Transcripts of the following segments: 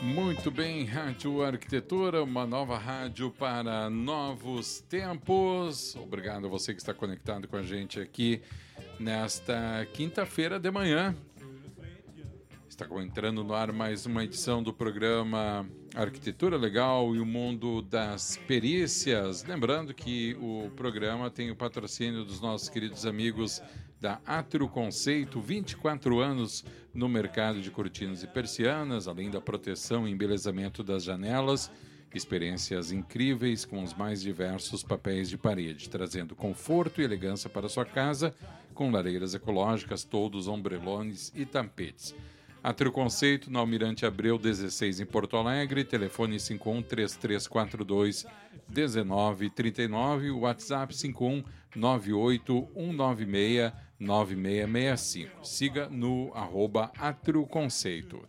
Muito bem, Rádio Arquitetura, uma nova rádio para novos tempos. Obrigado a você que está conectado com a gente aqui nesta quinta-feira de manhã. Está entrando no ar mais uma edição do programa Arquitetura Legal e o Mundo das Perícias. Lembrando que o programa tem o patrocínio dos nossos queridos amigos da Atro Conceito, 24 anos no mercado de cortinas e persianas, além da proteção e embelezamento das janelas, experiências incríveis com os mais diversos papéis de parede, trazendo conforto e elegância para sua casa, com lareiras ecológicas, todos ombrelones e tapetes. Atrio Conceito, na Almirante Abreu 16 em Porto Alegre, telefone 513342 1939, WhatsApp 51 98196 9665. Siga no arroba Atrio Conceito.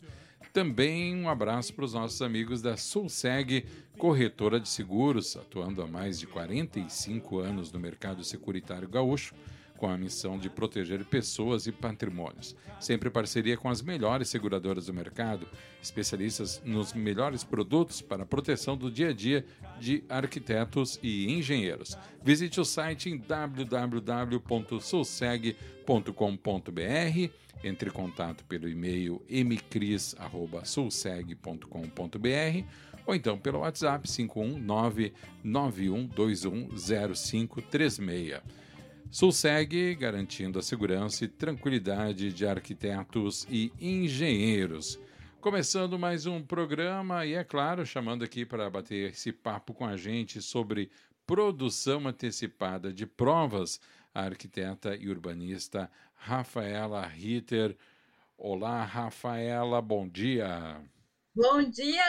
Também um abraço para os nossos amigos da Sulseg, corretora de seguros, atuando há mais de 45 anos no mercado securitário gaúcho com a missão de proteger pessoas e patrimônios. Sempre em parceria com as melhores seguradoras do mercado, especialistas nos melhores produtos para a proteção do dia a dia de arquitetos e engenheiros. Visite o site em www.sulseg.com.br, entre em contato pelo e-mail mcris@sulseg.com.br ou então pelo WhatsApp 519 91210536. Sulseg, garantindo a segurança e tranquilidade de arquitetos e engenheiros. Começando mais um programa e, é claro, chamando aqui para bater esse papo com a gente sobre produção antecipada de provas, a arquiteta e urbanista Rafaela Ritter. Olá, Rafaela, bom dia. Bom dia,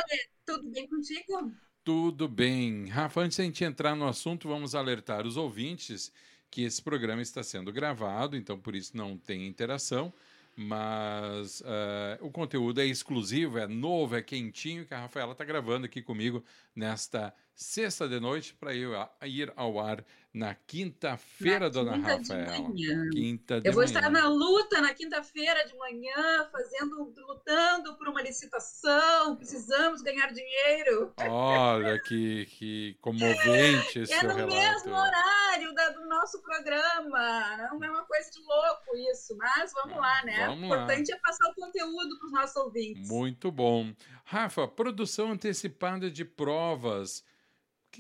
tudo bem contigo? Tudo bem. Rafa, antes de a gente entrar no assunto, vamos alertar os ouvintes que esse programa está sendo gravado, então por isso não tem interação, mas uh, o conteúdo é exclusivo, é novo, é quentinho, que a Rafaela está gravando aqui comigo nesta sexta de noite para ir, ir ao ar na quinta-feira, dona quinta Rafaela. De quinta de Eu vou manhã. estar na luta na quinta-feira de manhã, fazendo, lutando por uma licitação. Precisamos ganhar dinheiro. Olha que, que comovente esse é no relato. mesmo horário da, do nosso programa. Não é uma coisa de louco isso, mas vamos Ah, lá, né? vamos o importante é passar o conteúdo para os nossos ouvintes. Muito bom. Rafa, produção antecipada de provas.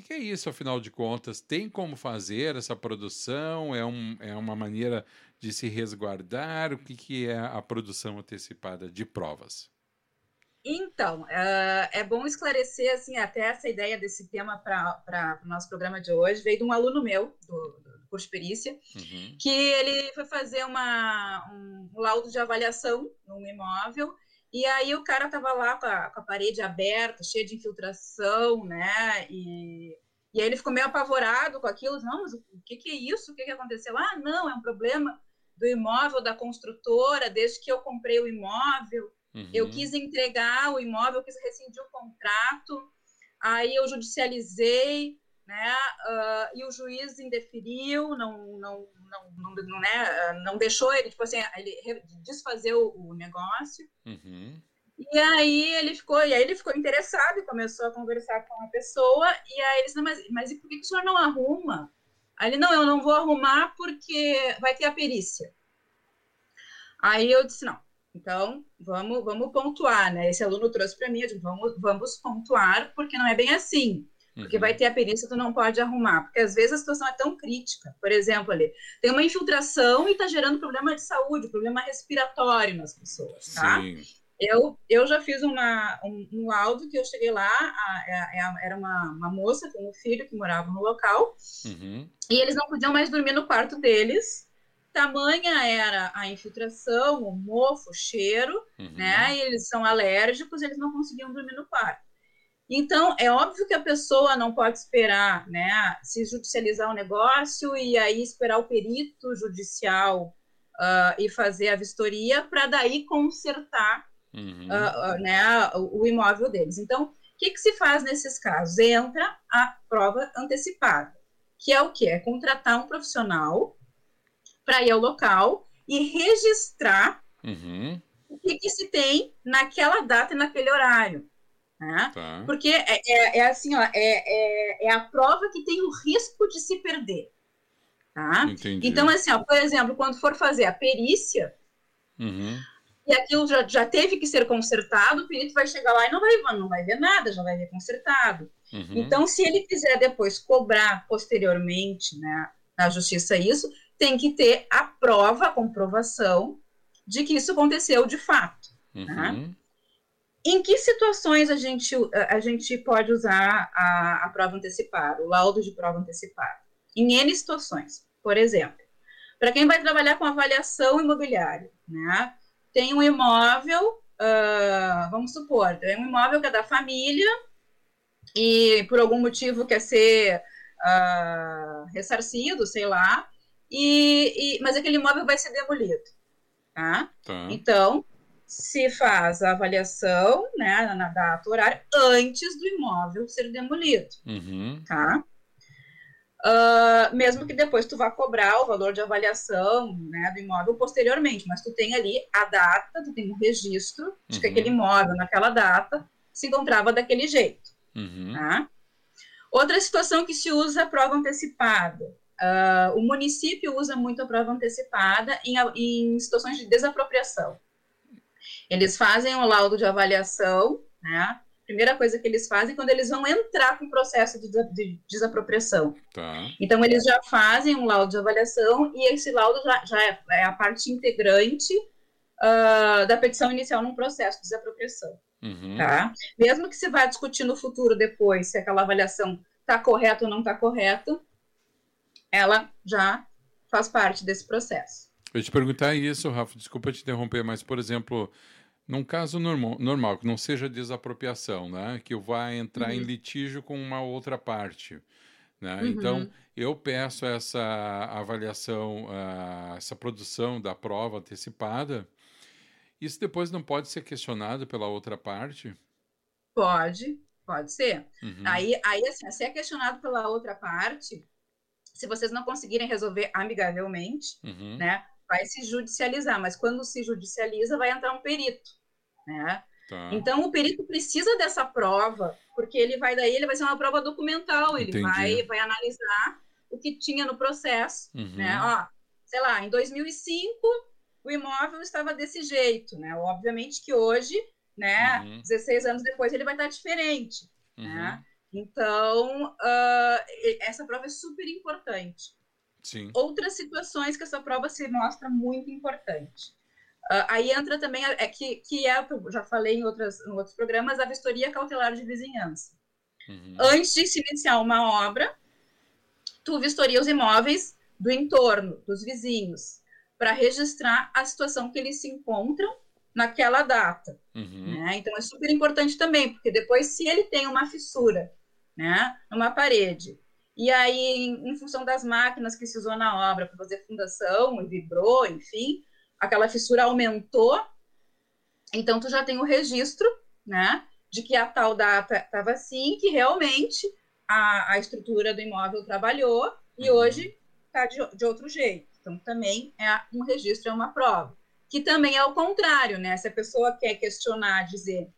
O que, que é isso, afinal de contas? Tem como fazer essa produção? É, um, é uma maneira de se resguardar? O que, que é a produção antecipada de provas? Então, uh, é bom esclarecer, assim, até essa ideia desse tema para o nosso programa de hoje, veio de um aluno meu, do, do curso de perícia, Uhum. que ele foi fazer uma, um laudo de avaliação num imóvel, e aí o cara estava lá com a, com a, parede aberta, cheia de infiltração, né, e, e aí ele ficou meio apavorado com aquilo, não, mas o que, que é isso? O que, que aconteceu? Ah, não, é um problema do imóvel da construtora, desde que eu comprei o imóvel, Uhum. eu quis entregar o imóvel, eu quis rescindir o contrato, aí eu judicializei, né? Uh, e o juiz indeferiu, não, não, não, não, não, né, não deixou ele, tipo assim, ele desfazer o, o negócio. Uhum. E aí ele ficou, e aí ele ficou interessado e começou a conversar com a pessoa, e aí ele disse, mas, mas e por que o senhor não arruma? Aí ele, não, eu não vou arrumar porque vai ter a perícia. Aí eu disse, não, então, vamos, vamos pontuar, né? Esse aluno trouxe para mim, eu digo, vamos, vamos pontuar, porque não é bem assim. Porque Uhum. vai ter a perícia, tu não pode arrumar. Porque às vezes a situação é tão crítica. Por exemplo, ali, tem uma infiltração e está gerando problema de saúde, problema respiratório nas pessoas, tá? Sim. Eu, eu já fiz uma, um, um laudo que eu cheguei lá, a, a, a, era uma, uma moça com um filho que morava no local, Uhum. e eles não podiam mais dormir no quarto deles. Tamanha era a infiltração, o mofo, o cheiro, Uhum. né? E eles são alérgicos, eles não conseguiam dormir no quarto. Então, é óbvio que a pessoa não pode esperar, né, se judicializar o negócio e aí esperar o perito judicial uh, e fazer a vistoria para daí consertar uhum. uh, uh, né, o, o, imóvel deles. Então, o que, que se faz nesses casos? Entra a prova antecipada, que é o que? É contratar um profissional para ir ao local e registrar uhum. o que, que se tem naquela data e naquele horário. Né? Tá. Porque é, é, é, assim, ó, é, é, é, a prova que tem o risco de se perder. Tá? Entendi. Então, assim, ó, por exemplo, quando for fazer a perícia, uhum. e aquilo já, já teve que ser consertado, o perito vai chegar lá e não vai, não vai ver nada, já vai ver consertado. Uhum. Então, se ele quiser depois cobrar posteriormente né, na justiça isso, tem que ter a prova, a comprovação de que isso aconteceu de fato. Tá? Uhum. Tá? Em que situações a gente, a gente pode usar a, a prova antecipada, o laudo de prova antecipada? Em N situações. Por exemplo, para quem vai trabalhar com avaliação imobiliária, né? Tem um imóvel, uh, vamos supor, tem um imóvel que é da família e por algum motivo quer ser uh, ressarcido, sei lá, e, e, mas aquele imóvel vai ser demolido, tá? tá? Então, se faz a avaliação, né, na data horária, antes do imóvel ser demolido, uhum. tá? Uh, mesmo que depois tu vá cobrar o valor de avaliação né, do imóvel posteriormente, mas tu tem ali a data, tu tem um registro de uhum. que aquele imóvel naquela data se encontrava daquele jeito. Uhum. Tá? Outra situação que se usa a prova antecipada. Uh, o município usa muito a prova antecipada em, em situações de desapropriação. Eles fazem o laudo de avaliação, né? Primeira coisa que eles fazem quando eles vão entrar com o processo de, de desapropriação. Tá. Então, eles já fazem um laudo de avaliação e esse laudo já, já é, é, a parte integrante uh, da petição inicial num processo de desapropriação. Uhum. Tá? Mesmo que se vá discutir no futuro depois se aquela avaliação está correta ou não está correta, ela já faz parte desse processo. Eu te perguntar isso, Rafa, desculpa te interromper, mas, por exemplo, num caso normal, normal, que não seja desapropriação, né? Que vai entrar uhum. em litígio com uma outra parte. Né? Uhum. Então, eu peço essa avaliação, uh, essa produção da prova antecipada. Isso depois não pode ser questionado pela outra parte? Pode, pode ser. Uhum. Aí, aí, assim, se é questionado pela outra parte, se vocês não conseguirem resolver amigavelmente, uhum. né, vai se judicializar. Mas quando se judicializa, vai entrar um perito né? Tá. Então o perito precisa dessa prova, porque ele vai daí, ele vai ser uma prova documental, ele vai, vai analisar o que tinha no processo, uhum. né? Ó, sei lá, em 2005 o imóvel estava desse jeito, né? Obviamente que hoje, né, uhum. 16 anos depois, ele vai estar diferente, né? uhum. né? Então, uh, essa prova é super importante. Sim. Outras situações que essa prova se mostra muito importante. Uh, aí entra também, é que, que é, já falei em, outras, em outros programas, a vistoria cautelar de vizinhança. Uhum. Antes de se iniciar uma obra, tu vistoria os imóveis do entorno, dos vizinhos, para registrar a situação que eles se encontram naquela data. Uhum. Né? Então é super importante também, porque depois, se ele tem uma fissura né, numa parede, e aí, em, em função das máquinas que se usou na obra para fazer fundação, e vibrou, enfim, aquela fissura aumentou, então tu já tem o registro, né, de que a tal data estava assim, que realmente a, a estrutura do imóvel trabalhou e uhum. hoje está de, de outro jeito. Então também é um registro, é uma prova. Que também é o contrário, né? Se a pessoa quer questionar, dizer,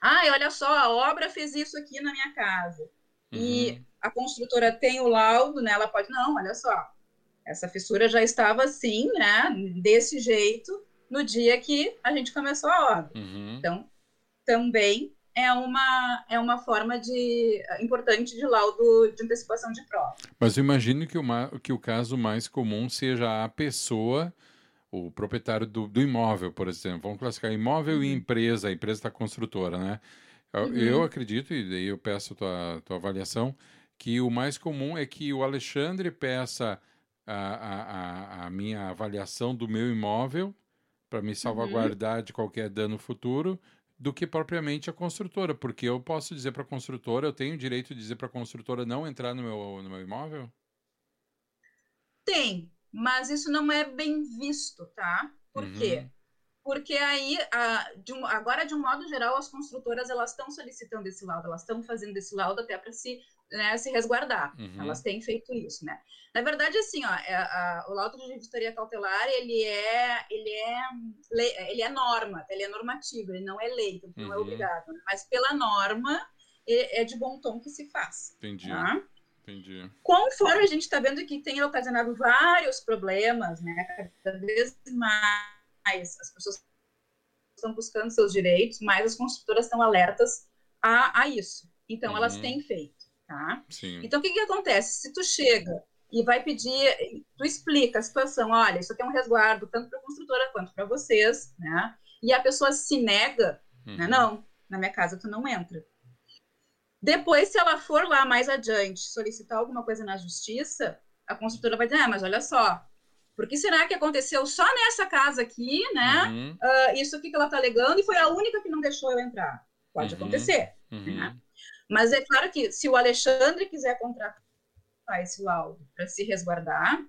ah, olha só, a obra fez isso aqui na minha casa. Uhum. E a construtora tem o laudo, né? Ela pode, não, olha só, essa fissura já estava assim, né, desse jeito, no dia que a gente começou a obra. Uhum. Então, também é uma, é uma forma de, importante de laudo de antecipação de prova. Mas eu imagino que o, que o caso mais comum seja a pessoa, o proprietário do, do imóvel, por exemplo. Vamos classificar imóvel uhum. e empresa, a empresa da construtora, né? Eu, uhum. eu acredito, e daí eu peço a tua, tua avaliação, que o mais comum é que o Alexandre peça a, a, a minha avaliação do meu imóvel para me salvaguardar uhum. de qualquer dano futuro do que propriamente a construtora, porque eu posso dizer para a construtora, eu tenho o direito de dizer para a construtora não entrar no meu, no meu imóvel? Tem, mas isso não é bem visto, tá? Por uhum. quê? Porque aí, a, de um, agora, de um modo geral, as construtoras elas estão solicitando esse laudo, elas estão fazendo esse laudo até para se, né, se resguardar. Uhum. Elas têm feito isso, né? Na verdade, assim, ó, é, a, o laudo de vistoria cautelar, ele é, ele é, ele é norma, ele é normativo, ele não é lei, então não é uhum. obrigado. Né? Mas pela norma, é, é, de bom tom que se faz. Entendi. Tá? Entendi. Conforme a gente está vendo que tem ocasionado vários problemas, né? Cada vez mais as pessoas estão buscando seus direitos, mais as construtoras estão alertas a, a isso. Então, uhum. elas têm feito, tá? Sim. Então, o que, que acontece? Se tu chega e vai pedir, tu explica a situação, olha, isso aqui é um resguardo tanto para a construtora quanto para vocês, né? E a pessoa se nega, né? uhum. né? Não, na minha casa tu não entra. Depois, se ela for lá mais adiante solicitar alguma coisa na justiça, a construtora vai dizer, ah, mas olha só, por que será que aconteceu só nessa casa aqui, né? Uhum. Uh, isso aqui que ela está alegando e foi a única que não deixou eu entrar. Pode uhum. acontecer. Uhum. Né? Mas é claro que se o Alexandre quiser contratar esse laudo para se resguardar,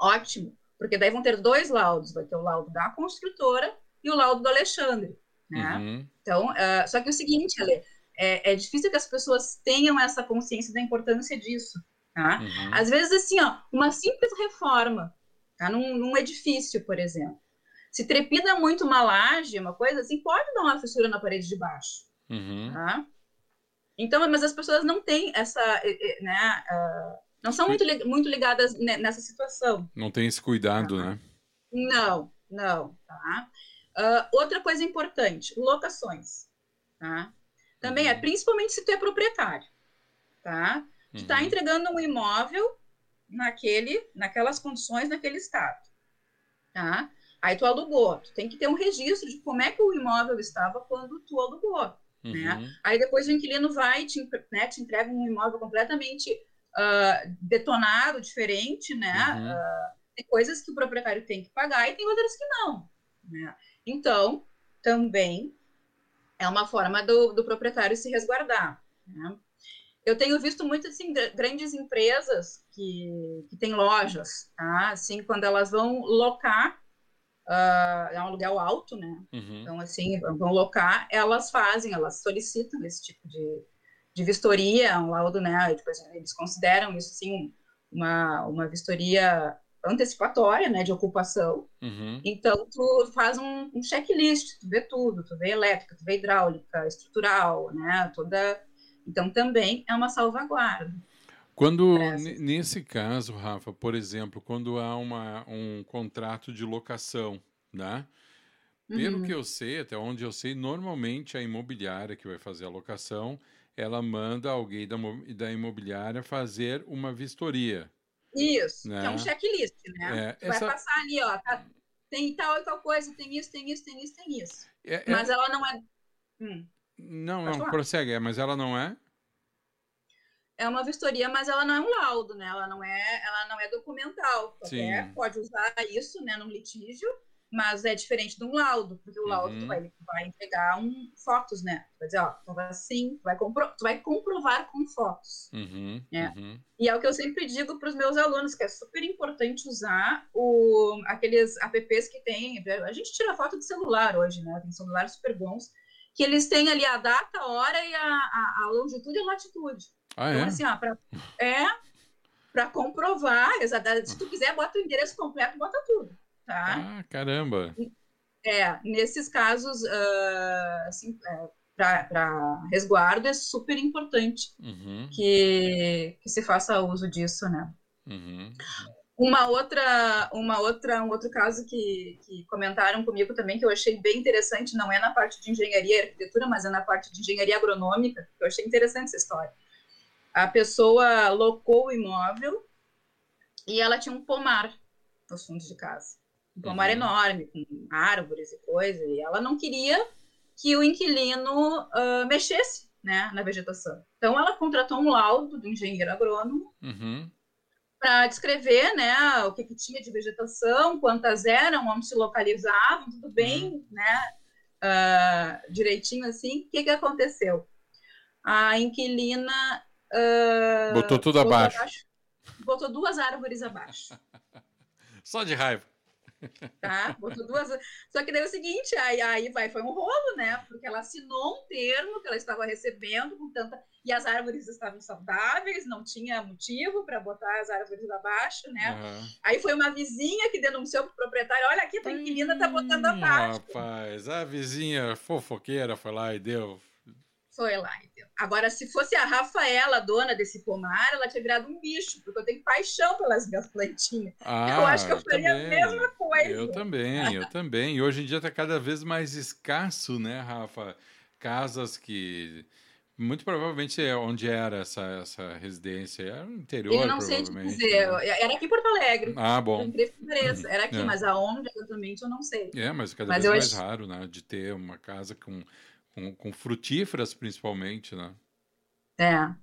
ótimo, porque daí vão ter dois laudos, vai ter o laudo da construtora e o laudo do Alexandre, né? Uhum. Então, uh, só que é o seguinte, Ale, é, é, difícil que as pessoas tenham essa consciência da importância disso. Tá? Uhum. Às vezes, assim, ó, uma simples reforma tá? num, num edifício, por exemplo. Se trepida muito uma laje, uma coisa assim, pode dar uma fissura na parede de baixo. Uhum. Tá? Então, mas as pessoas não têm essa, né, uh, não são muito, muito ligadas nessa situação. Não tem esse cuidado, tá? né? Não, não, tá? Uh, outra coisa importante, locações, tá? Também é, uhum. principalmente se tu é proprietário, tá? Tu tá uhum. entregando um imóvel naquele, naquelas condições, naquele estado, tá? Aí tu alugou, tu tem que ter um registro de como é que o imóvel estava quando tu alugou, né? uhum. né? Aí depois o inquilino vai te, né, te entrega um imóvel completamente uh, detonado, diferente, né? Uhum. Uh, tem coisas que o proprietário tem que pagar e tem outras que não, né? Então, também é uma forma do, do proprietário se resguardar. Né? Eu tenho visto muitas assim, grandes empresas que, que têm lojas, tá? assim, quando elas vão locar, uh, é um aluguel alto, né? Uhum. Então, assim, vão locar, elas fazem, elas solicitam esse tipo de, de vistoria, um laudo, né? Depois eles consideram isso, assim, uma, uma vistoria antecipatória, né, de ocupação. Uhum. Então, tu faz um, um, checklist, tu vê tudo, tu vê elétrica, tu vê hidráulica, estrutural, né, toda... Então, também é uma salvaguarda. Quando, nesse caso, Rafa, por exemplo, quando há uma, um contrato de locação, né? Pelo uhum. que eu sei, até onde eu sei, normalmente a imobiliária que vai fazer a locação, ela manda alguém da, da imobiliária fazer uma vistoria. Isso, né? que é um checklist, né? É, essa... Vai passar ali, ó, tá, tem tal e tal coisa, tem isso, tem isso, tem isso, tem isso. É, é mas ela não é. Hum. Não, Pode não, falar. prossegue, é, mas ela não é? É uma vistoria, mas ela não é um laudo, né? Ela não é, ela não é documental. Qualquer pode usar isso, né, num litígio, mas é diferente de um laudo, porque o laudo uhum. tu vai, vai entregar um, fotos, né? Tu vai dizer, ó, tu vai assim, tu vai, compro, tu vai comprovar com fotos. Uhum, né? Uhum. E é o que eu sempre digo para os meus alunos, que é super importante usar o, aqueles apps que tem. A gente tira foto de celular hoje, né? Tem celulares super bons, que eles têm ali a data, a hora e a, a, a longitude e a latitude. Ah, então, é? assim, ó, pra, é para comprovar, se tu quiser, bota o endereço completo, bota tudo tá? Ah, caramba! É, nesses casos, uh, assim, é, para resguardo é super importante uhum. que, que se faça uso disso, né? Uhum. Uma outra, uma outra, um outro caso que, que comentaram comigo também que eu achei bem interessante, não é na parte de engenharia e arquitetura, mas é na parte de engenharia agronômica, que eu achei interessante essa história. A pessoa locou o imóvel e ela tinha um pomar nos fundos de casa um pomar uhum. enorme, com árvores e coisas, e ela não queria que o inquilino uh, mexesse né, na vegetação. Então, ela contratou um laudo do engenheiro agrônomo uhum. Para descrever né, o que, que, tinha de vegetação, quantas eram, onde se localizavam, tudo bem, uhum. né? uh, direitinho assim, o que, que aconteceu? A inquilina. Uh, botou tudo abaixo. abaixo. Botou duas árvores abaixo. Só de raiva. Tá? Botou duas. Só que daí é o seguinte, aí, aí vai, foi um rolo, né? Porque ela assinou um termo que ela estava recebendo com tanta. E as árvores estavam saudáveis, não tinha motivo para botar as árvores abaixo, né? Uhum. Aí foi uma vizinha que denunciou para o proprietário: olha aqui, tua inquilina tá botando abaixo. Rapaz, a vizinha fofoqueira foi lá e deu foi lá. Agora, se fosse a Rafaela, dona desse pomar, ela tinha virado um bicho, porque eu tenho paixão pelas minhas plantinhas. Ah, eu acho que eu faria também. a mesma coisa. Eu também, eu também. E hoje em dia está cada vez mais escasso, né, Rafa? Casas que muito provavelmente é onde era essa, essa residência. Era no interior, eu não sei te dizer. Né? Era aqui em Porto Alegre. Ah, bom. Era aqui, é. mas aonde exatamente eu não sei. É, mas cada mas vez mais acho... raro, né? De ter uma casa com com, com frutíferas principalmente, né? É.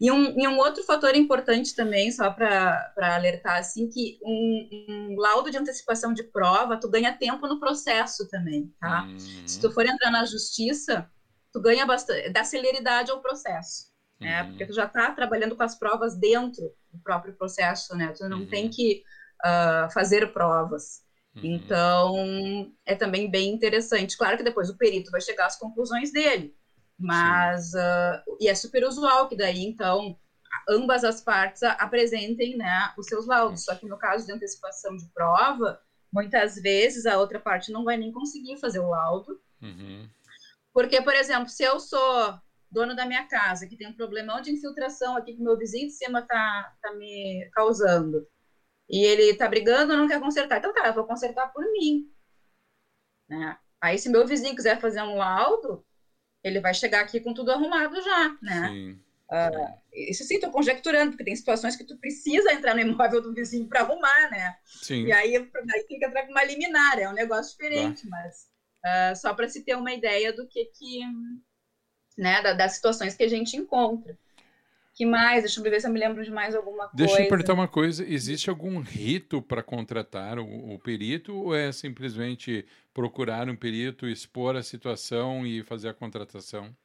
E um, e um outro fator importante também, só para alertar, assim, que um, um, laudo de antecipação de prova, tu ganha tempo no processo também, tá? Uhum. Se tu for entrar na justiça, tu ganha bastante, dá celeridade ao processo, né? uhum. né? Porque tu já está trabalhando com as provas dentro do próprio processo, né? Tu não uhum. tem que uh, fazer provas. Uhum. Então, é também bem interessante. Claro que depois o perito vai chegar às conclusões dele, mas uh, e é super usual que daí então ambas as partes apresentem né, os seus laudos. Só que no caso de antecipação de prova, muitas vezes a outra parte não vai nem conseguir fazer o laudo, uhum. porque por exemplo, se eu sou dono da minha casa que tem um problemão de infiltração aqui que meu vizinho de cima tá, tá me causando e ele tá brigando, não quer consertar. Então tá, eu vou consertar por mim. Né? Aí se meu vizinho quiser fazer um laudo, ele vai chegar aqui com tudo arrumado já, né? Sim. Uh, isso sim, estou conjecturando, porque tem situações que tu precisa entrar no imóvel do vizinho para arrumar, né? Sim. E aí, aí tem que entrar com uma liminar, é um negócio diferente, tá. mas uh, só para se ter uma ideia do que que, né, das situações que a gente encontra que mais? Deixa eu ver se eu me lembro de mais alguma coisa. Deixa eu perguntar uma coisa: existe algum rito para contratar o, o, perito ou é simplesmente procurar um perito, expor a situação e fazer a contratação?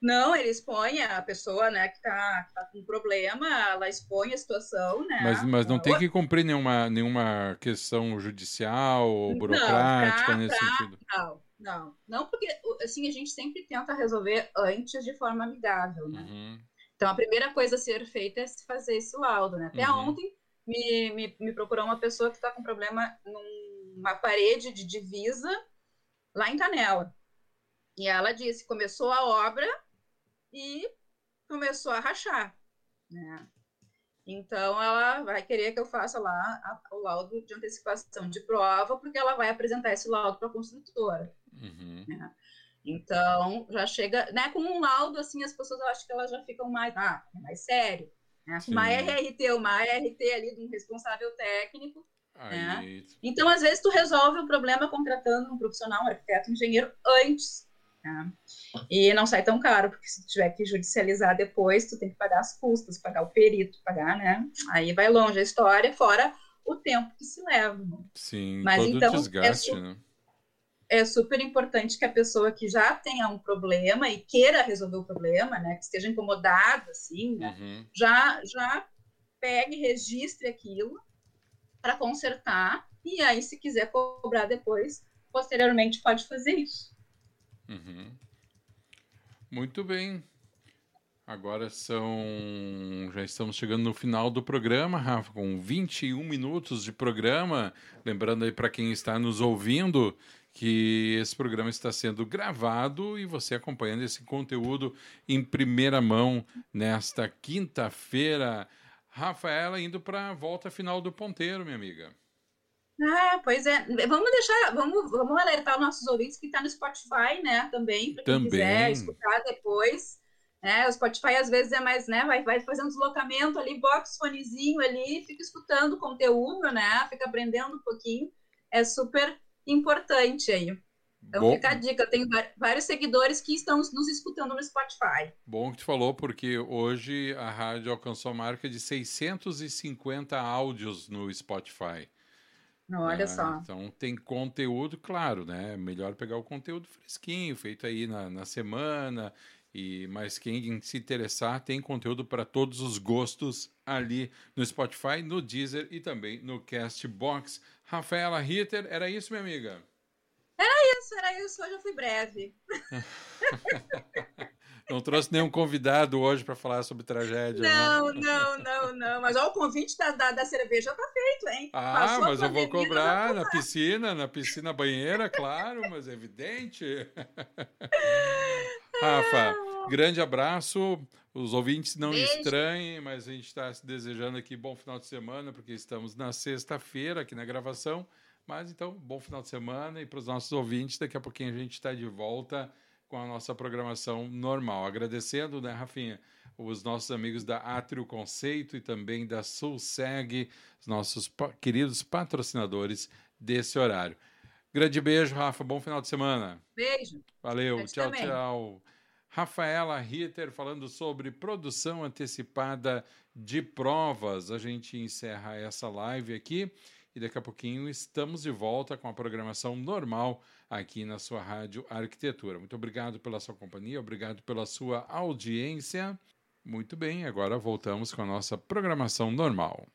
Não, ele expõe a pessoa né, que está tá com problema, ela expõe a situação, né? Mas, mas não tem que cumprir nenhuma, nenhuma questão judicial ou burocrática não, pra, nesse pra, sentido? Não, não. Não, porque assim, a gente sempre tenta resolver antes de forma amigável, né? Uhum. Então, a primeira coisa a ser feita é fazer esse laudo, né? Até uhum. ontem me, me, me, procurou uma pessoa que está com problema numa parede de divisa lá em Canela. E ela disse, começou a obra e começou a rachar, né? Então, ela vai querer que eu faça lá a, o laudo de antecipação de prova, porque ela vai apresentar esse laudo para a construtora. Uhum. Né? Então, já chega, né, com um laudo, assim, as pessoas, eu acho que elas já ficam mais, ah, é mais sério. Né? Uma RRT, uma ART ali de um responsável técnico, né? Então, às vezes, tu resolve o problema contratando um profissional, um arquiteto, um engenheiro, antes. Né? E não sai tão caro, porque se tu tiver que judicializar depois, tu tem que pagar as custas, pagar o perito, pagar, né? Aí vai longe a história, fora o tempo que se leva. Né? Sim, Mas, todo então, desgaste, é, né? É super importante que a pessoa que já tenha um problema e queira resolver o problema, né, que esteja incomodada, assim, né, uhum. já, já pegue, registre aquilo para consertar e aí, se quiser cobrar depois, posteriormente pode fazer isso. Uhum. Muito bem. Agora são. Já estamos chegando no final do programa, Rafa, com 21 minutos de programa. Lembrando aí para quem está nos ouvindo que esse programa está sendo gravado e você acompanhando esse conteúdo em primeira mão nesta quinta-feira. Rafaela indo para a volta final do ponteiro, minha amiga. Ah, pois é. Vamos deixar, vamos, vamos alertar nossos ouvintes que está no Spotify, né? Também, para quem também. quiser escutar depois. Né? O Spotify às vezes é mais, né? Vai, vai fazer um deslocamento ali, box fonezinho ali, fica escutando o conteúdo, né? Fica aprendendo um pouquinho. É super importante aí. Então Bom, fica a dica, eu tenho vários seguidores que estão nos escutando no Spotify. Bom que tu falou, porque hoje a rádio alcançou a marca de 650 áudios no Spotify. Não, olha É, só. Então tem conteúdo, claro, né? Melhor pegar o conteúdo fresquinho, feito aí na, na semana. E mas quem se interessar tem conteúdo para todos os gostos ali no Spotify, no Deezer e também no Castbox. Rafaela Ritter, era isso, minha amiga? Isso era isso, hoje eu fui breve. Não trouxe nenhum convidado hoje para falar sobre tragédia, né? Não, não, não, não. Mas ó, o convite da, da, da cerveja tá feito, hein? Ah, Passou mas eu vou cobrar na piscina, na piscina banheira, claro, mas é evidente. Rafa, grande abraço. Os ouvintes não Beijo. estranhem, mas a gente está se desejando aqui bom final de semana, porque estamos na sexta-feira aqui na gravação. Mas então, bom final de semana e para os nossos ouvintes, daqui a pouquinho a gente está de volta com a nossa programação normal. Agradecendo, né, Rafinha, os nossos amigos da Atrio Conceito e também da Sulseg, os nossos queridos patrocinadores desse horário. Grande beijo, Rafa. Bom final de semana. Beijo. Valeu. Tchau, também. tchau. Rafaela Ritter falando sobre produção antecipada de provas. A gente encerra essa live aqui e daqui a pouquinho estamos de volta com a programação normal aqui na sua Rádio Arquitetura. Muito obrigado pela sua companhia, obrigado pela sua audiência. Muito bem, agora voltamos com a nossa programação normal.